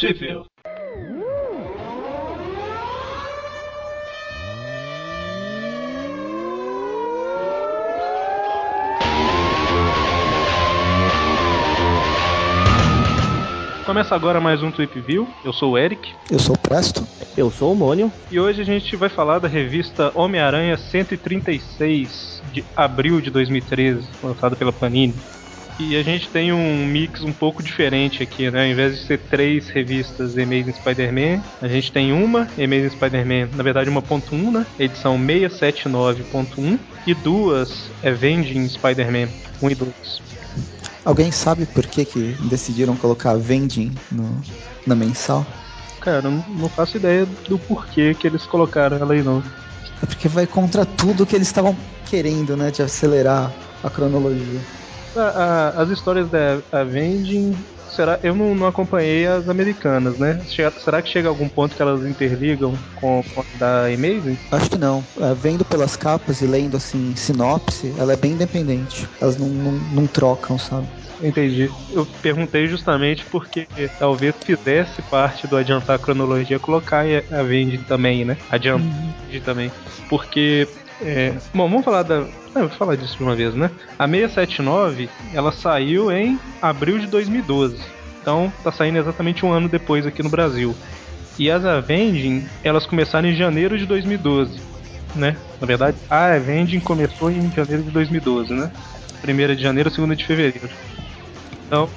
Sheffield. Começa agora mais um Tweep View. Eu sou o Eric. Eu sou o Presto. Eu sou o Mônio. E hoje a gente vai falar da revista Homem-Aranha 136 de abril de 2013, lançada pela Panini. E a gente tem um mix um pouco diferente aqui, né? Ao invés de ser três revistas Amazing Spider-Man, a gente tem uma Amazing Spider-Man, na verdade uma ponto .1, né? Edição 679.1 e duas Avenging Spider-Man 1 e 2. Alguém sabe por que, que decidiram colocar vending no, na mensal? Cara, não, não faço ideia do porquê que eles colocaram ela aí não. É porque vai contra tudo que eles estavam querendo, né? De acelerar a cronologia. A, a, as histórias da Avenging. Será? Eu não, não, acompanhei as americanas, né? Chega, será que chega algum ponto que elas interligam com, com a da Amazing? Acho que não. É, vendo pelas capas e lendo assim sinopse, ela é bem independente. Elas não, não, não trocam, sabe? Entendi. Eu perguntei justamente porque talvez fizesse parte do adiantar a cronologia colocar a Vendi também, né? Adiantar uhum. também. Porque. É... Bom, vamos falar da. Ah, vou falar disso de uma vez, né? A 679 ela saiu em abril de 2012. Então tá saindo exatamente um ano depois aqui no Brasil. E as Avenging, elas começaram em janeiro de 2012, né? Na verdade, a Avenging começou em janeiro de 2012, né? Primeira de janeiro, segunda de fevereiro. Então,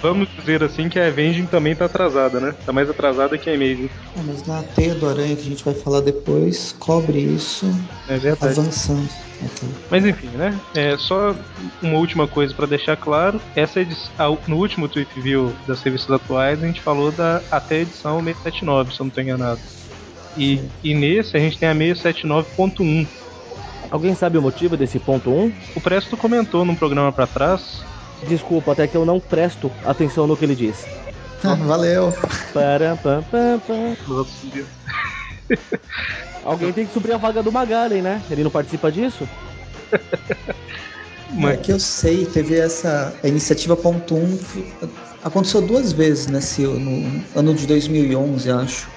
vamos dizer assim que a Avenging também tá atrasada, né? Tá mais atrasada que a Amazing. É, mas na teia do aranha que a gente vai falar depois, cobre isso é verdade. avançando. Mas enfim, né? É só uma última coisa para deixar claro. Essa edição, no último Tweet View das revistas atuais, a gente falou da até a edição 679, se eu não estou enganado. E, e nesse a gente tem a 679.1. Alguém sabe o motivo desse ponto 1? O Presto comentou num programa para trás Desculpa, até que eu não presto atenção no que ele diz. Ah, valeu. Para, pam, pam, pam. Alguém tem que suprir a vaga do Magaren, né? Ele não participa disso? Mas... É que eu sei, teve essa a iniciativa ponto um, aconteceu duas vezes nesse no ano de 2011, acho.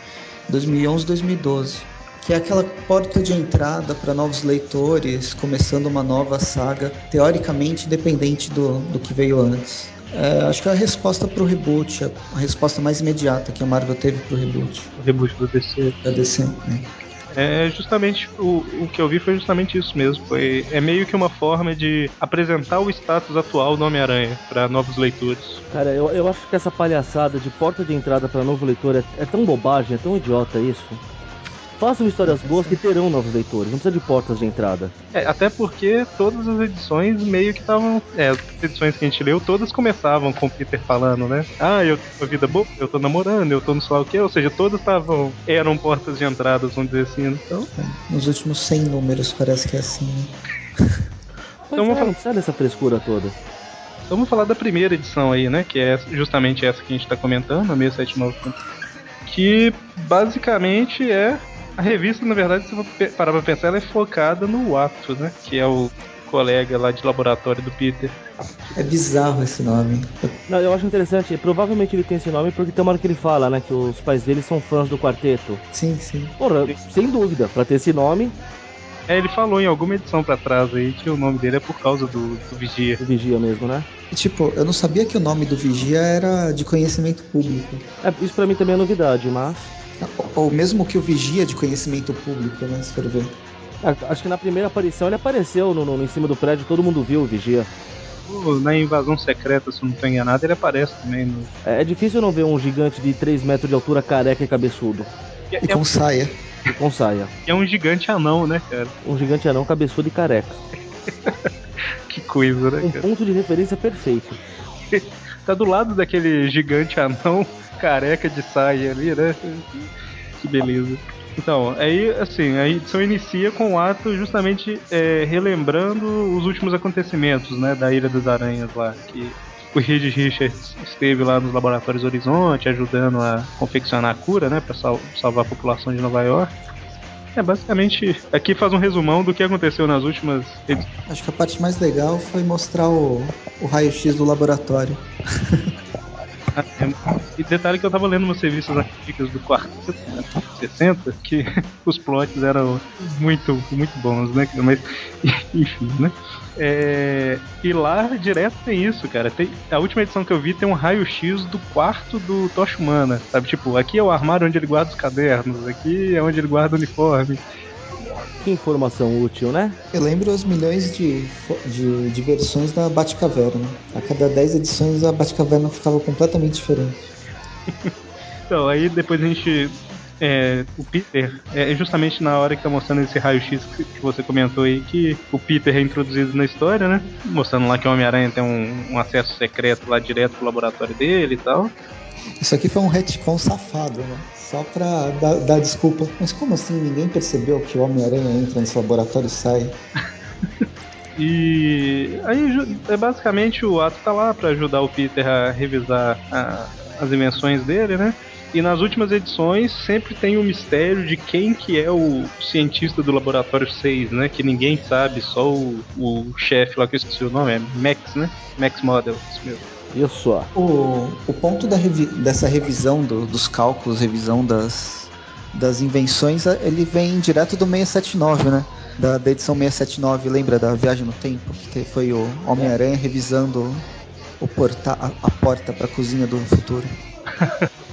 2011, 2012 que é aquela porta de entrada para novos leitores, começando uma nova saga, teoricamente independente do, do que veio antes. É, acho que é a resposta para o reboot, a resposta mais imediata que a Marvel teve para o reboot. O reboot do DC. Da DC, né? É justamente o, o que eu vi foi justamente isso mesmo. Foi é meio que uma forma de apresentar o status atual do Homem-Aranha para novos leitores. Cara, eu, eu acho que essa palhaçada de porta de entrada para novo leitor é, é tão bobagem, é tão idiota isso. Façam histórias boas que terão novos leitores, não precisa de portas de entrada. É, até porque todas as edições meio que estavam. É, as edições que a gente leu, todas começavam com o Peter falando, né? Ah, eu uma vida boa, eu tô namorando, eu tô no sei lá o quê. Ou seja, todas estavam. eram portas de entrada, vamos dizer assim. Então. É, nos últimos 100 números parece que é assim, né? então, vamos é, falar... não dessa frescura toda. Então vamos falar da primeira edição aí, né? Que é justamente essa que a gente tá comentando, a 679. Que basicamente é a revista, na verdade, se você parar pra pensar, ela é focada no Ato, né? Que é o colega lá de laboratório do Peter. É bizarro esse nome. Não, eu acho interessante. Provavelmente ele tem esse nome porque tem uma hora que ele fala, né? Que os pais dele são fãs do quarteto. Sim, sim. Porra, sem dúvida. Pra ter esse nome, é, ele falou em alguma edição pra trás aí que o nome dele é por causa do, do Vigia. Do Vigia mesmo, né? E, tipo, eu não sabia que o nome do Vigia era de conhecimento público. É, isso pra mim também é novidade, mas. Ou mesmo que o vigia de conhecimento público, né? Se for ver. É, acho que na primeira aparição ele apareceu no, no, em cima do prédio, todo mundo viu o vigia. Na invasão secreta, se não estou enganado, ele aparece também. No... É, é, difícil não ver um gigante de 3 metros de altura, careca e cabeçudo. E, e com é... saia. E com saia. E é um gigante anão, né, cara? Um gigante anão, cabeçudo e careca. que coisa, né? Um cara? ponto de referência perfeito. tá do lado daquele gigante anão careca de saia ali, né? Que beleza. Então, aí assim, a edição inicia com o ato justamente é, relembrando os últimos acontecimentos, né, da Ilha das Aranhas lá, que o Reed Richards esteve lá nos laboratórios Horizonte ajudando a confeccionar a cura, né, para sal salvar a população de Nova York. É, basicamente, aqui faz um resumão do que aconteceu nas últimas. Acho que a parte mais legal foi mostrar o, o raio-x do laboratório. E detalhe que eu tava lendo umas revistas antigas do quarto 60 que os plots eram muito, muito bons, né? Mas, enfim, né? É, e lá direto tem isso, cara. Tem, a última edição que eu vi tem um raio-x do quarto do Tocha Humana, sabe? Tipo, aqui é o armário onde ele guarda os cadernos, aqui é onde ele guarda o uniforme. Que informação útil, né? Eu lembro os milhões de, de, de versões da Batcaverna. A cada 10 edições a Batcaverna ficava completamente diferente. então, aí depois a gente é, o Peter, é justamente na hora que tá mostrando esse raio-x que, que, você comentou aí, que o Peter é introduzido na história, né? Mostrando lá que o Homem-Aranha tem um, um, acesso secreto lá direto pro laboratório dele e tal. Isso aqui foi um retcon safado, né? Só pra dar, dar desculpa. Mas como assim ninguém percebeu que o Homem-Aranha entra nesse laboratório e sai? E aí é basicamente o ato tá lá para ajudar o Peter a revisar a, as invenções dele, né? E nas últimas edições sempre tem o um mistério de quem que é o cientista do laboratório 6, né? Que ninguém sabe, só o, o chefe lá que eu esqueci o nome, é Max, né? Max Model, isso mesmo. Isso. O, o ponto da revi dessa revisão do, dos cálculos, revisão das, das invenções, ele vem direto do 679, né? Da, da edição 679, lembra da Viagem no Tempo? Que foi o Homem-Aranha revisando o porta, a, a porta para a cozinha do futuro.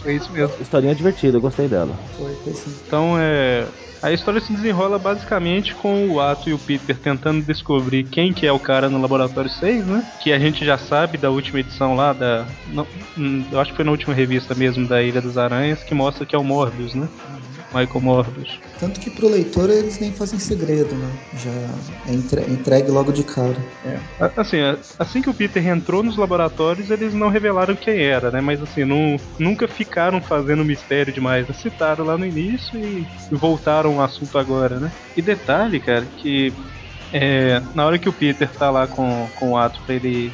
Foi isso mesmo. Historinha divertida, eu gostei dela. Foi, foi sim. Então é. A história se desenrola basicamente com o Ato e o Peter tentando descobrir quem que é o cara no Laboratório 6, né? Que a gente já sabe da última edição lá, da. Não, hum, eu acho que foi na última revista mesmo da Ilha das Aranhas, que mostra que é o Morbius, né? Michael Morbius. Tanto que pro leitor eles nem fazem segredo, né? Já é entregue logo de cara. É. Assim, assim que o Peter entrou nos laboratórios, eles não revelaram quem era, né? Mas assim, não, nunca ficaram fazendo mistério demais. Né? Citaram lá no início e voltaram ao assunto agora, né? E detalhe, cara, que é, na hora que o Peter tá lá com, com o ato pra ele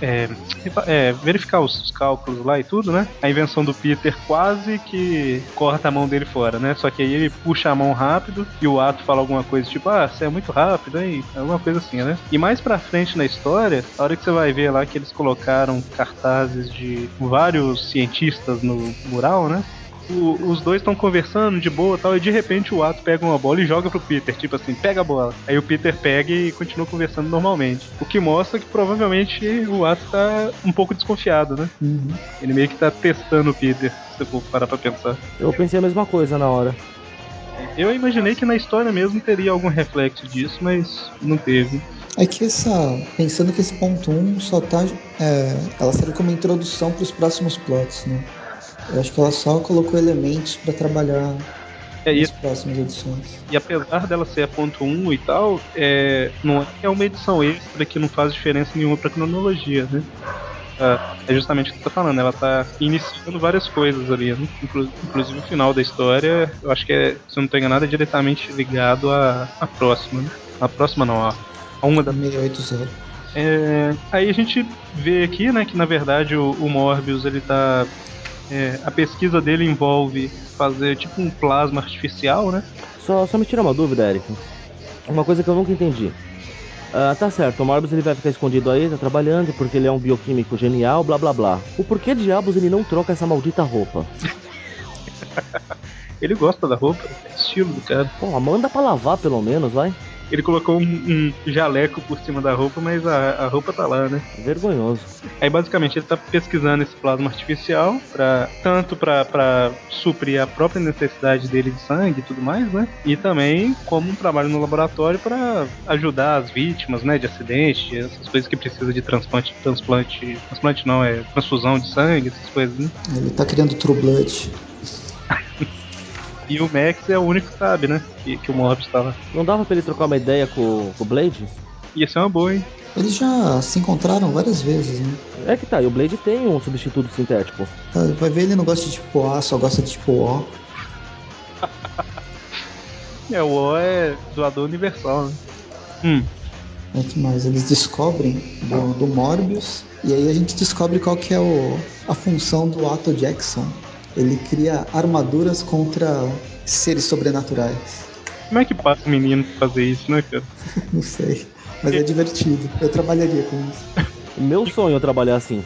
é, é, verificar os cálculos lá e tudo, né? A invenção do Peter quase que corta a mão dele fora, né? Só que aí ele puxa a mão rápido e o ato fala alguma coisa tipo, ah, você é muito rápido, hein? Alguma coisa assim, né? E mais pra frente na história, a hora que você vai ver lá que eles colocaram cartazes de vários cientistas no mural, né? O, os dois estão conversando de boa tal, e de repente o Ato pega uma bola e joga pro Peter, tipo assim, pega a bola. Aí o Peter pega e continua conversando normalmente. O que mostra que provavelmente o Ato tá um pouco desconfiado, né? Uhum. Ele meio que tá testando o Peter, se você for parar pra pensar. Eu pensei a mesma coisa na hora. Eu imaginei que na história mesmo teria algum reflexo disso, mas não teve. É que essa. Pensando que esse ponto 1 um só tá. É, ela serve como introdução para os próximos plots, né? Eu acho que ela só colocou elementos para trabalhar é, nas próximas edições. E apesar dela ser a ponto 1 e tal, é, não é uma edição extra que não faz diferença nenhuma para cronologia, né? É, é justamente o que você tá falando, ela tá iniciando várias coisas ali, né? Inclusive o final da história, eu acho que é, se eu não tô enganado, é diretamente ligado à, à próxima, né? A próxima não, a, a uma da. 680. É, aí a gente vê aqui, né, que na verdade o, o Morbius ele tá é, a pesquisa dele envolve fazer tipo um plasma artificial, né? Só, só me tira uma dúvida, Eric. Uma coisa que eu nunca entendi. Ah, tá certo, o Morbius ele vai ficar escondido aí, tá trabalhando, porque ele é um bioquímico genial, blá blá blá. O porquê diabos ele não troca essa maldita roupa? ele gosta da roupa, é estilo do cara. Pô, manda pra lavar pelo menos, vai. Ele colocou um, um, jaleco por cima da roupa, mas a, a roupa tá lá, né? Vergonhoso. Aí basicamente ele tá pesquisando esse plasma artificial para tanto para suprir a própria necessidade dele de sangue e tudo mais, né? E também como um trabalho no laboratório para ajudar as vítimas, né, de acidente, essas coisas que precisa de transplante, transplante, transplante não é transfusão de sangue, essas coisas, né? Ele tá criando True Blood. E o Max é o único que sabe, né? Que, que o Morbius tá lá. Não dava pra ele trocar uma ideia com, com o Blade? Ia ser uma boa, hein? Eles já se encontraram várias vezes, né? É que tá, e o Blade tem um substituto sintético. Tá, vai ver, ele não gosta de tipo A, só gosta de tipo O. é, o O é doador universal, né? Hum. É que mais? Eles descobrem do, do Morbius e aí a gente descobre qual que é o, a função do Ato Jackson ele cria armaduras contra seres sobrenaturais. Como é que passa o menino pra fazer isso, né, cara? Não sei. Mas é divertido. Eu trabalharia com isso. O meu sonho é trabalhar assim.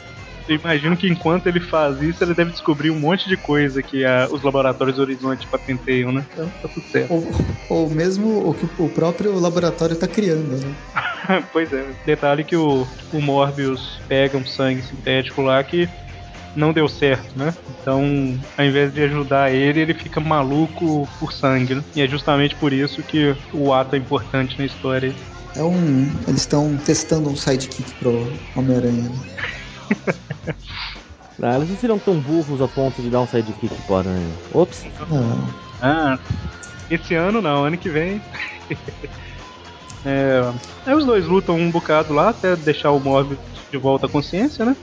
Eu imagino que enquanto ele faz isso, ele deve descobrir um monte de coisa que a, os laboratórios Horizonte patenteiam, né? Então tá tudo certo. Ou, ou mesmo o que o próprio laboratório está criando, né? pois é. Detalhe que o, o Morbius pega um sangue sintético lá que não deu certo, né? Então, ao invés de ajudar ele, ele fica maluco por sangue, né? E é justamente por isso que o ato é importante na história. É um. Eles estão testando um sidekick pro Homem-Aranha. Né? ah, eles não seriam tão burros a ponto de dar um sidekick pro Aranha. Ops. Não. Ah, esse ano não, ano que vem. é, aí os dois lutam um bocado lá até deixar o Morbius de volta à consciência, né?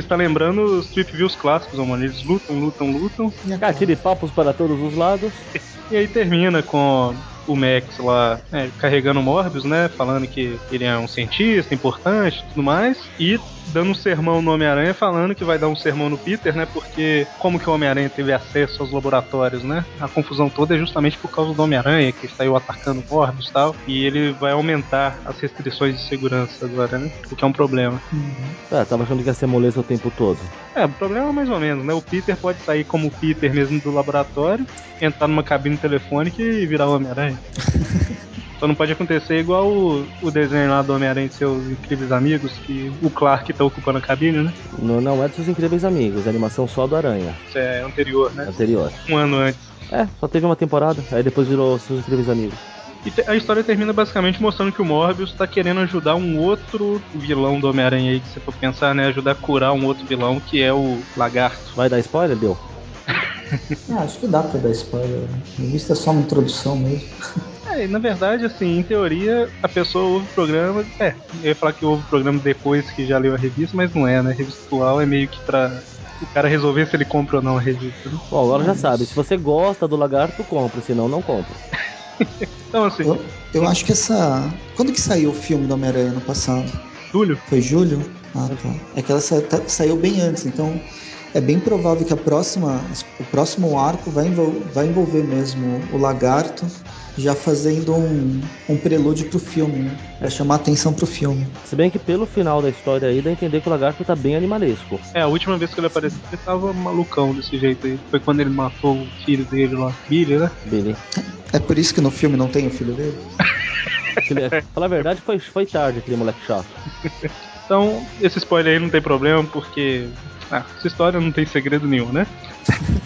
Está lembrando os Trip Views clássicos, mano. Eles lutam, lutam, lutam. Aquele papos para todos os lados. E aí termina com o Max lá é, carregando o Morbius, né? Falando que ele é um cientista importante e tudo mais. E dando um sermão no Homem-Aranha, falando que vai dar um sermão no Peter, né? Porque como que o Homem-Aranha teve acesso aos laboratórios, né? A confusão toda é justamente por causa do Homem-Aranha, que saiu atacando o Morbius e tal. E ele vai aumentar as restrições de segurança agora, né? O que é um problema. Uhum. É, tava achando que ia ser moleza o tempo todo. É, o problema é mais ou menos, né? O Peter pode sair como o Peter mesmo do laboratório, entrar numa cabine telefônica e virar o Homem-Aranha. Só não pode acontecer igual o, o desenho lá do Homem-Aranha e seus incríveis amigos, que o Clark tá ocupando a cabine, né? Não, não é dos seus incríveis amigos, é animação só do Aranha. Isso é anterior, né? Anterior. Um ano antes. É, só teve uma temporada, aí depois virou seus incríveis amigos. E a história termina basicamente mostrando que o Morbius tá querendo ajudar um outro vilão do Homem-Aranha aí, que você for pensar, né? Ajudar a curar um outro vilão, que é o Lagarto. Vai dar spoiler, deu? Ah, acho que dá pra dar spoiler. A revista é só uma introdução mesmo. É, na verdade, assim, em teoria, a pessoa ouve o programa. É, eu ia falar que ouve o programa depois que já leu a revista, mas não é, né? A revista atual é meio que pra o cara resolver se ele compra ou não a revista. Né? Bom, agora já sabe, se você gosta do lagarto, compra, senão não compra. então, assim. Eu, eu, acho que essa. Quando que saiu o filme do Homem-Aranha no passado? Julho? Foi julho? Ah, tá. É que ela sa tá, saiu bem antes, então é bem provável que a próxima, o próximo arco vai, envol vai envolver mesmo o lagarto já fazendo um, um prelúdio pro filme, né? Pra chamar atenção pro filme. Se bem que pelo final da história aí dá a entender que o lagarto tá bem animalesco. É, a última vez que ele apareceu ele tava malucão desse jeito aí. Foi quando ele matou o filho dele lá, Billy, né? Billy. É por isso que no filme não tem o filho dele? Falar a verdade, foi, foi tarde aquele moleque chato. Então, esse spoiler aí não tem problema, porque ah, essa história não tem segredo nenhum, né?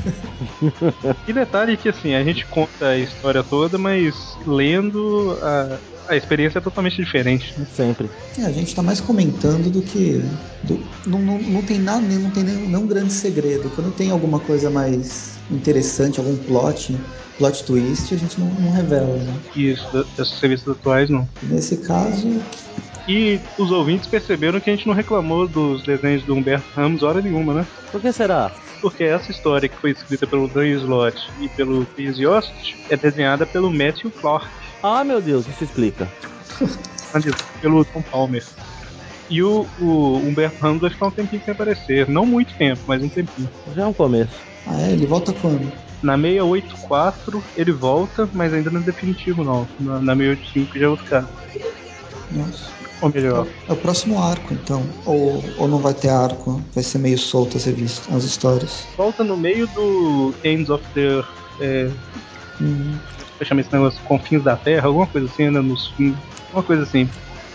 e detalhe que assim, a gente conta a história toda, mas lendo a, a experiência é totalmente diferente. Né? Sempre. É, a gente tá mais comentando do que. Do, não, não, não tem nada, não tem nenhum, nenhum grande segredo. Quando tem alguma coisa mais interessante, algum plot, plot twist, a gente não, não revela, né? Isso, dessas revistas atuais não. Nesse caso, e os ouvintes perceberam que a gente não reclamou dos desenhos do Humberto Ramos hora nenhuma, né? Por que será? Porque essa história que foi escrita pelo Dan Slott e pelo Chris Yost é desenhada pelo Matthew Clark. Ah, meu Deus, isso explica. pelo Tom Palmer. E o, o Humberto Ramos vai ficar um tempinho sem aparecer. Não muito tempo, mas um tempinho. Já é um começo. Ah, é? Ele volta quando? Na 684 ele volta, mas ainda não é definitivo não. Na, na 685 já é outro cara. Nossa. Ou melhor. É o próximo arco, então. Ou, ou não vai ter arco? Vai ser meio solto as revistas, as histórias. Volta no meio do Ends of the. É, uhum. chama esse negócio Confins da Terra, alguma coisa assim, né? Nos fins. Uma coisa assim.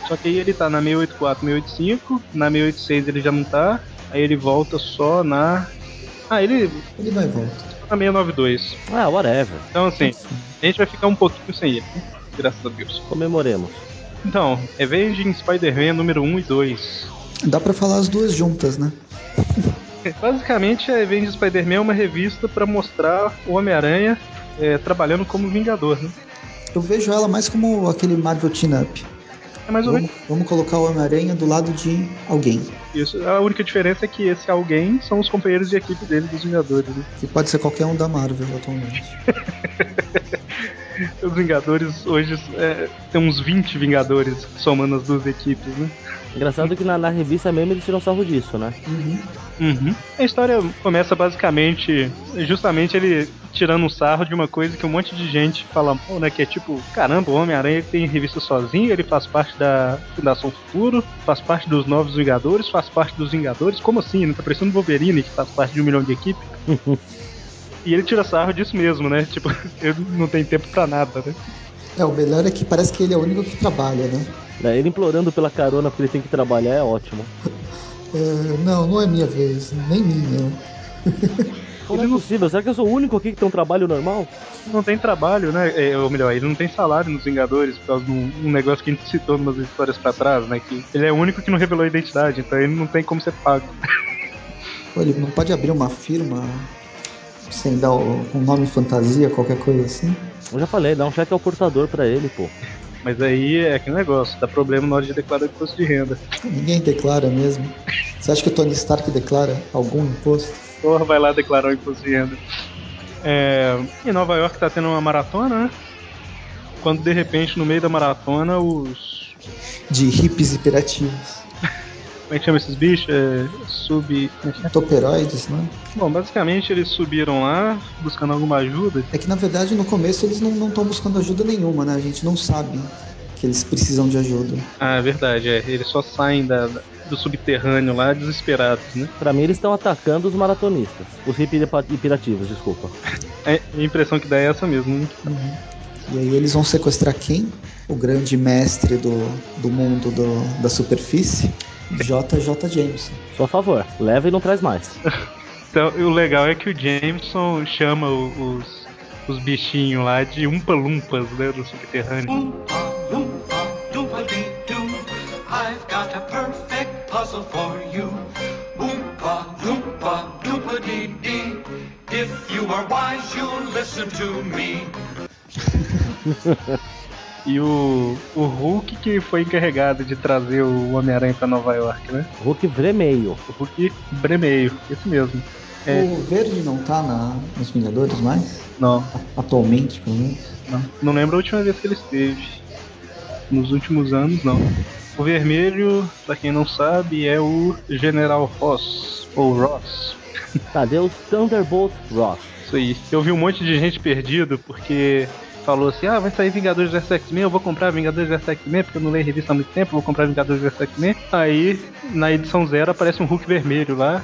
Só que aí ele tá na 684, 685, na 686 ele já não tá, aí ele volta só na. Ah, ele. Ele vai e volta. Na 692. Ah, whatever. Então assim, a gente vai ficar um pouquinho sem ele, né? graças a Deus. Comemoremos. Então, Avenging Spider-Man número 1 e 2. Dá pra falar as duas juntas, né? Basicamente, a Avenging Spider-Man é uma revista para mostrar o Homem-Aranha é, trabalhando como Vingador, né? Eu vejo ela mais como aquele Marvel Team Up. É mais ou vamos, menos. vamos colocar o Homem-Aranha do lado de alguém. Isso. A única diferença é que esse alguém são os companheiros de equipe dele, dos Vingadores. Né? Que pode ser qualquer um da Marvel atualmente. Os Vingadores hoje é, tem uns 20 Vingadores somando as duas equipes, né? Engraçado que na, na revista mesmo eles tiram sarro disso, né? Uhum. Uhum. A história começa basicamente, justamente ele tirando um sarro de uma coisa que um monte de gente fala, né? Que é tipo, caramba, o Homem-Aranha tem revista sozinho, ele faz parte da Fundação Futuro, faz parte dos Novos Vingadores, faz parte dos Vingadores. Como assim? Não tá parecendo Wolverine, que faz parte de um milhão de equipe? e ele tira sarro disso mesmo, né? Tipo, ele não tem tempo pra nada, né? É, o melhor é que parece que ele é o único que trabalha, né? Né, Ele implorando pela carona porque ele tem que trabalhar é ótimo. É, não, não é minha vez, nem minha. Como é possível? Será que eu sou o único aqui que tem um trabalho normal? Não tem trabalho, né? É, ou melhor, ele não tem salário nos Vingadores por causa de um, um negócio que a gente citou umas histórias pra trás, né? Que ele é o único que não revelou a identidade, então ele não tem como ser pago. Pô, ele não pode abrir uma firma sem dar o- um nome fantasia, qualquer coisa assim? Eu já falei, dá um cheque ao portador pra ele, pô. Mas aí é aquele negócio, dá problema na hora de declarar imposto de renda. Ninguém declara mesmo. Você acha que o Tony Stark declara algum imposto? Porra, vai lá declarar o imposto de renda. É, em Nova York tá tendo uma maratona, né? Quando de repente, no meio da maratona, os. De hippies hiperativos. Como é que chama esses bichos? É, sub. é é? Toperoides, né? Bom, basicamente eles subiram lá buscando alguma ajuda. É que na verdade no começo eles não estão buscando ajuda nenhuma, né? A gente não sabe que eles precisam de ajuda. Ah, é verdade, é. Eles só saem da, da- do subterrâneo lá desesperados, né? Pra mim eles estão atacando os maratonistas. Os hiperativos, desculpa. É, a impressão que dá é essa mesmo. né? E aí eles vão sequestrar quem? O grande mestre do, do mundo do- da superfície, JJ Jameson. Só a favor, leva e não traz mais. Então, o legal é que o Jameson chama os, os bichinhos lá de umpa-lumpas, né? Do subterrâneo. Oompa, loompa, doompa-dee-doo. I've got a perfect puzzle for you. Oompa, loompa, doompa-dee-dee. If you are wise, you'll listen to me. E o, o Hulk que foi encarregado de trazer o Homem-Aranha pra Nova York, né? Hulk Vremeio. O Hulk Bremeio, esse mesmo. É. O Verde não tá na, nos Vingadores mais? Não, Atualmente, pelo menos. não. Não lembro a última vez que ele esteve. Nos últimos anos, não. O vermelho, pra quem não sabe, é o General Ross, ou Ross. Cadê os Thunderbolt Ross? Isso aí. Eu vi um monte de gente perdido porque falou assim: ah, vai sair Vingadores vs X-Men, eu vou comprar Vingadores vs X-Men porque eu não leio revista há muito tempo, vou comprar Vingadores vs X-Men. Aí, na edição zero, aparece um Hulk vermelho lá.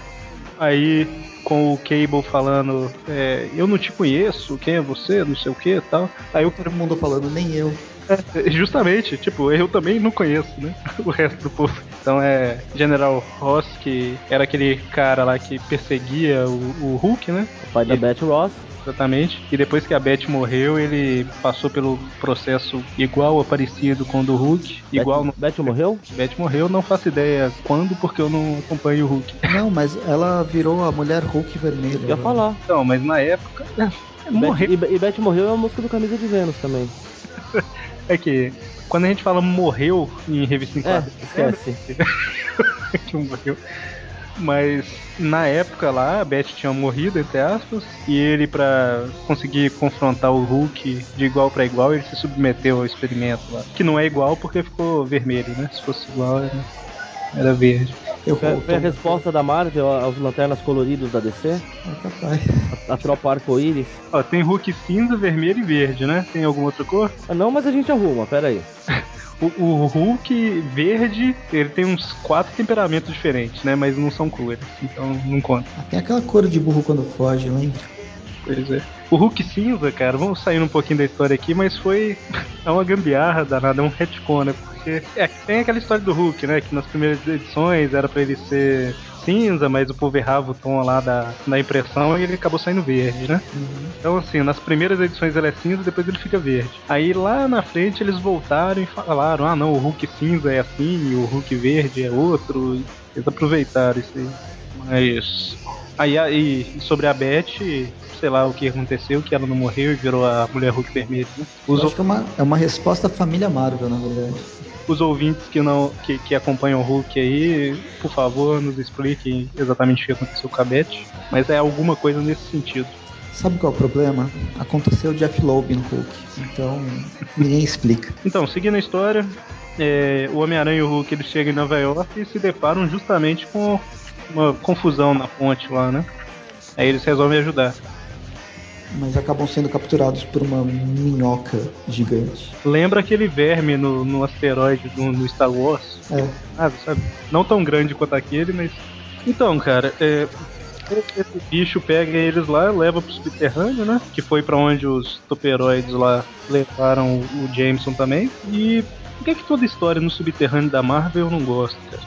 Aí, com o Cable falando: é, eu não te conheço, quem é você, não sei o que tal. Aí o Todo mundo falando, nem eu. é, justamente, tipo, eu também não conheço, né? O resto do povo. Então é General Ross, que era aquele cara lá que perseguia o, o Hulk, né? O pai da E- Beth Ross. Exatamente. E depois que a Beth morreu, ele passou pelo processo igual ou parecido com o do Hulk. Igual no. Beth, Beth morreu? Beth morreu, não faço ideia quando, porque eu não acompanho o Hulk. Não, mas ela virou a mulher Hulk vermelha. Eu ia falar. Não, mas na época. é, Beth, Morreu. e, e Beth morreu é a música do Camisa de Vênus também. É que quando a gente fala morreu em revista em É, esquece. que morreu. Mas na época lá, a Beth tinha morrido, entre aspas, e ele, pra conseguir confrontar o Hulk de igual pra igual, ele se submeteu ao experimento lá. Que não é igual porque ficou vermelho, né? Se fosse igual, era, era verde. Eu, Foi, foi a resposta da Marvel aos lanternas coloridos da DC? É capaz. A, a tropa arco-íris? Ó, tem Hulk cinza, vermelho e verde, né? Tem alguma outra cor? Ah, não, mas a gente arruma, pera aí. O, o Hulk verde, ele tem uns quatro temperamentos diferentes, né? Mas não são cores, então não conta. Ah, Tem aquela cor de burro quando foge, lembra? Pois é. O Hulk cinza, cara, vamos sair um pouquinho da história aqui, mas foi é uma gambiarra danada, é um retcon, né? Porque é, tem aquela história do Hulk, né? Que nas primeiras edições era pra ele ser cinza, mas o povo errava o tom lá da, da impressão e ele acabou saindo verde, né? Então, assim, nas primeiras edições ele é cinza, depois ele fica verde. Aí lá na frente eles voltaram e falaram: ah, não, o Hulk cinza é assim e o Hulk verde é outro. E Eles aproveitaram isso aí. Mas. Aí, aí sobre a Beth, sei lá o que aconteceu, que ela não morreu e virou a mulher Hulk vermelha. Né? Os, acho que é uma, é uma resposta à família Marvel, na verdade. os ouvintes que não que, que acompanham o Hulk aí, por favor, nos expliquem exatamente o que aconteceu com a Beth. Mas é alguma coisa nesse sentido. Sabe qual é o problema? Aconteceu o Jeff Loeb no Hulk, então ninguém explica. Então, seguindo a história, é, o Homem-Aranha e o Hulk eles chegam em Nova York e se deparam justamente com uma confusão na ponte lá, né? Aí eles resolvem ajudar. Mas acabam sendo capturados por uma minhoca gigante. Lembra aquele verme no, no asteroide no, no Star Wars? É. Ah, sabe? Não tão grande quanto aquele, mas. Então, cara, é, esse bicho pega eles lá, leva pro subterrâneo, né? Que foi pra onde os toperoides lá levaram o Jameson também. E por que, que toda história no subterrâneo da Marvel eu não gosto, cara?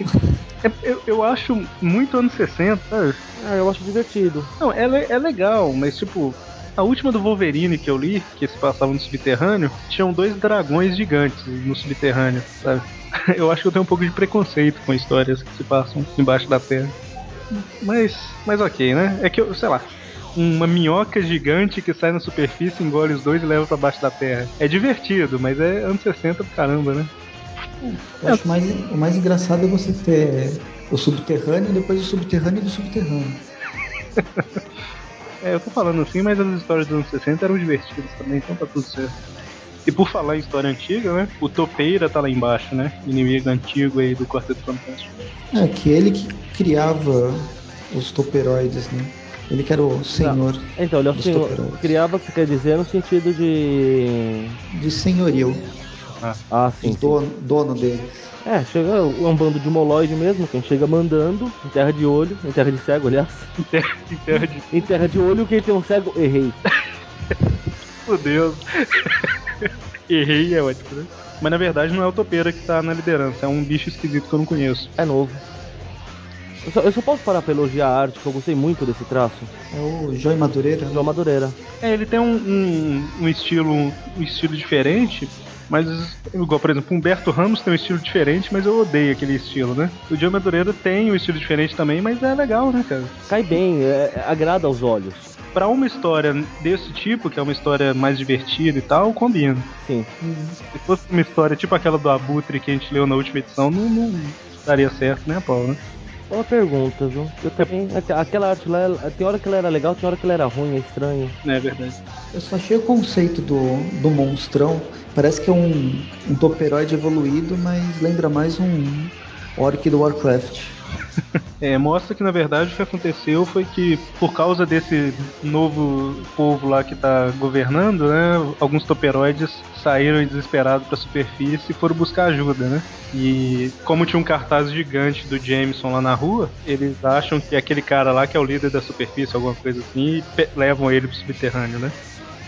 É, eu, eu acho muito anos 60, sabe? Ah, eu acho divertido. Não, é, le- é legal, mas tipo, a última do Wolverine que eu li, que se passava no subterrâneo, tinham dois dragões gigantes no subterrâneo, sabe? Eu acho que eu tenho um pouco de preconceito com histórias que se passam embaixo da terra. Mas, mas ok, né? É que eu, sei lá, uma minhoca gigante que sai na superfície, engole os dois e leva pra baixo da terra. É divertido, mas é anos 60 do caramba, né? Eu acho mais, o mais engraçado é você ter o subterrâneo e depois o subterrâneo do subterrâneo. É, eu tô falando assim, mas as histórias dos anos 60 eram divertidas também, então tá tudo certo. E por falar em história antiga, né? O Topeira tá lá embaixo, né? Inimigo antigo aí do Quarteto Fantástico. É, que ele que criava os toperoides, né? Ele que era o senhor Então, ele é o senhor. Criava, que quer dizer, no sentido de. De senhorio, Ah, sim. sim. dono, dono deles. É, chega um bando de moloide mesmo, quem chega mandando, em terra de olho, em terra de cego, aliás. Em terra, em terra de. Em terra de olho, quem tem um cego, errei. Meu Deus. Errei, é ótimo, né? Mas na verdade não é o Topeira que tá na liderança, é um bicho esquisito que eu não conheço. É novo. Eu só, eu só posso parar pra elogiar a arte, que eu gostei muito desse traço. É o Joy Madureira. João Madureira. É, ele tem um, um, um estilo um estilo diferente, mas igual, por exemplo, o Humberto Ramos tem um estilo diferente, mas eu odeio aquele estilo, né? O Joe Madureira tem um estilo diferente também, mas é legal, né, cara? Cai bem, é- é- agrada aos olhos. Pra uma história desse tipo, que é uma história mais divertida e tal, combina. Sim. Se fosse uma história tipo aquela do Abutre que a gente leu na última edição, não, não daria certo, né, Paulo? Né? Uma pergunta, viu? Eu também. aque- Aquela arte lá, tem hora que ela era legal, tem hora que ela era ruim, é estranho. É verdade. Eu só achei o conceito do, do monstrão. Parece que é um, um toperoide evoluído, mas lembra mais um orc do Warcraft. É, mostra que na verdade o que aconteceu foi que por causa desse novo povo lá que tá governando, né, alguns toperoides saíram desesperados pra superfície e foram buscar ajuda, né? E como tinha um cartaz gigante do Jameson lá na rua, eles acham que é aquele cara lá que é o líder da superfície, alguma coisa assim, e levam ele pro subterrâneo, né?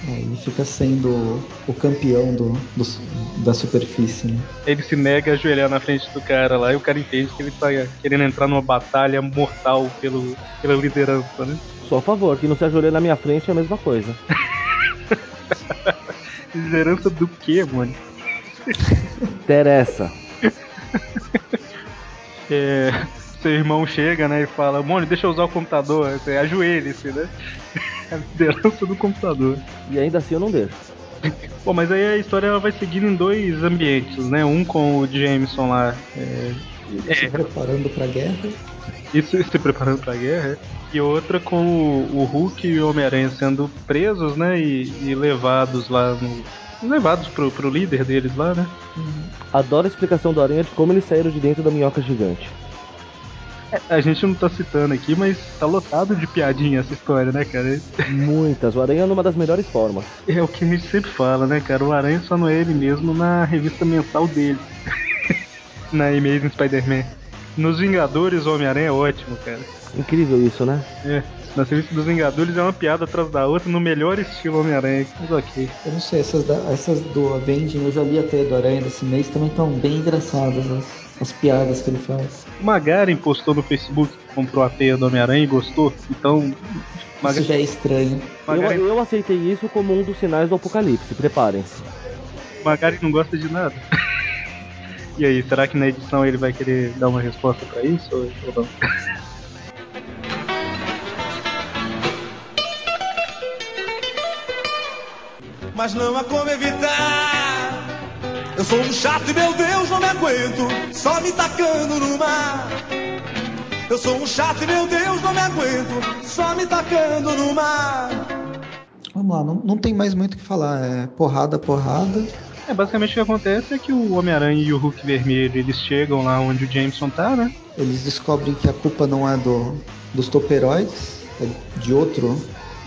É, ele fica sendo o campeão do, do- da superfície. Né? Ele se nega a ajoelhar na frente do cara lá e o cara entende que ele tá querendo entrar numa batalha mortal pelo, pela liderança, né? Só a favor, que não se ajoelha na minha frente é a mesma coisa. Liderança do quê, mano? Interessa. É, seu irmão chega, né, e fala, Mônio, deixa eu usar o computador. Você ajoelhe-se, né? A liderança do computador. E ainda assim eu não deixo. Bom, mas aí a história ela vai seguindo em dois ambientes, né? Um com o Jameson lá, é, Se preparando pra guerra. isso se preparando pra guerra, e outra com o, o Hulk e o Homem-Aranha sendo presos, né? E, e levados lá no. Levados pro, pro líder deles lá, né? Adoro a explicação do Aranha de como eles saíram de dentro da minhoca gigante. A gente não tá citando aqui, mas tá lotado de piadinha essa história, né, cara? Muitas. O Aranha numa das melhores formas. É o que a gente sempre fala, né, cara? O Aranha só não é ele mesmo na revista mensal dele. na Amazing Spider-Man. Nos Vingadores, o Homem-Aranha é ótimo, cara. Incrível isso, né? É. Na revista dos Vingadores é uma piada atrás da outra no melhor estilo Homem-Aranha. Mas ok. Eu não sei, essas, da- essas do Avenging, eu já li até do Aranha desse mês, também estão bem engraçadas as, as piadas que ele faz. O Magaren postou no Facebook que comprou a teia do Homem-Aranha e gostou. Então. Isso Maga... já é estranho. Eu, Magaren... eu aceitei isso como um dos sinais do apocalipse. Preparem-se. Magaren não gosta de nada. e aí, será que na edição ele vai querer dar uma resposta pra isso ou ou não? mas não há como evitar. Eu sou um chato e meu Deus não me aguento, só me tacando no mar. Eu sou um chato e meu Deus não me aguento, só me tacando no mar. vamos lá, não, não tem mais muito o que falar. É porrada, porrada. É, basicamente o que acontece é que o Homem-Aranha e o Hulk Vermelho, eles chegam lá onde o Jameson tá, né? Eles descobrem que a culpa não é do, dos toperoides, é de outro,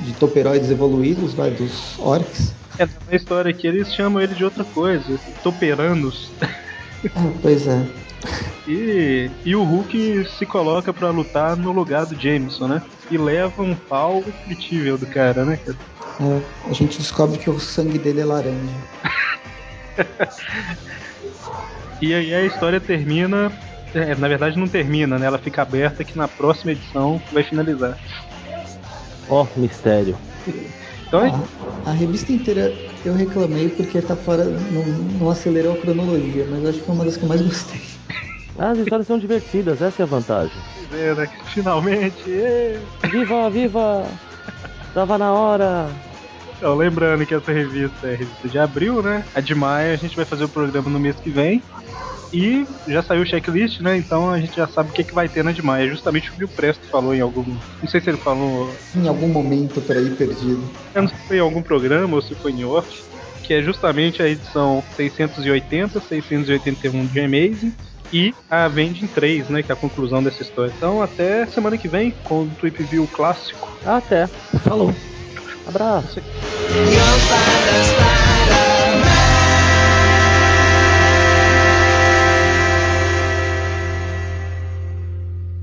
de toperoides evoluídos, vai, dos orcs. É, na história aqui eles chamam ele de outra coisa, Toperanos. É, pois é. E, e o Hulk se coloca pra lutar no lugar do Jameson, né? E leva um pau indescritível do cara, né? É, a gente descobre que o sangue dele é laranja. E aí a história termina. é, na verdade não termina, né? Ela fica aberta que na próxima edição vai finalizar. Ó, mistério. Então A, a revista inteira eu reclamei porque tá fora, não, não acelerou a cronologia, mas acho que foi uma das que eu mais gostei. As histórias são divertidas, essa é a vantagem. Finalmente! ê! Viva, viva! Tava na hora! Então, lembrando que essa revista é a revista de abril, né? A de maio a gente vai fazer o programa no mês que vem. E já saiu o checklist, né? Então a gente já sabe o que, que vai ter na de maio. É justamente o que o Presto falou em algum. Não sei se ele falou. Em algum momento por aí perdido. Eu não sei se foi em algum programa ou se foi em off. Que é justamente a edição 680, 681 de Amazing. E a Vending 3, né? Que é a conclusão dessa história. Então até semana que vem com o Tweep View clássico. Até. Falou. Abraço.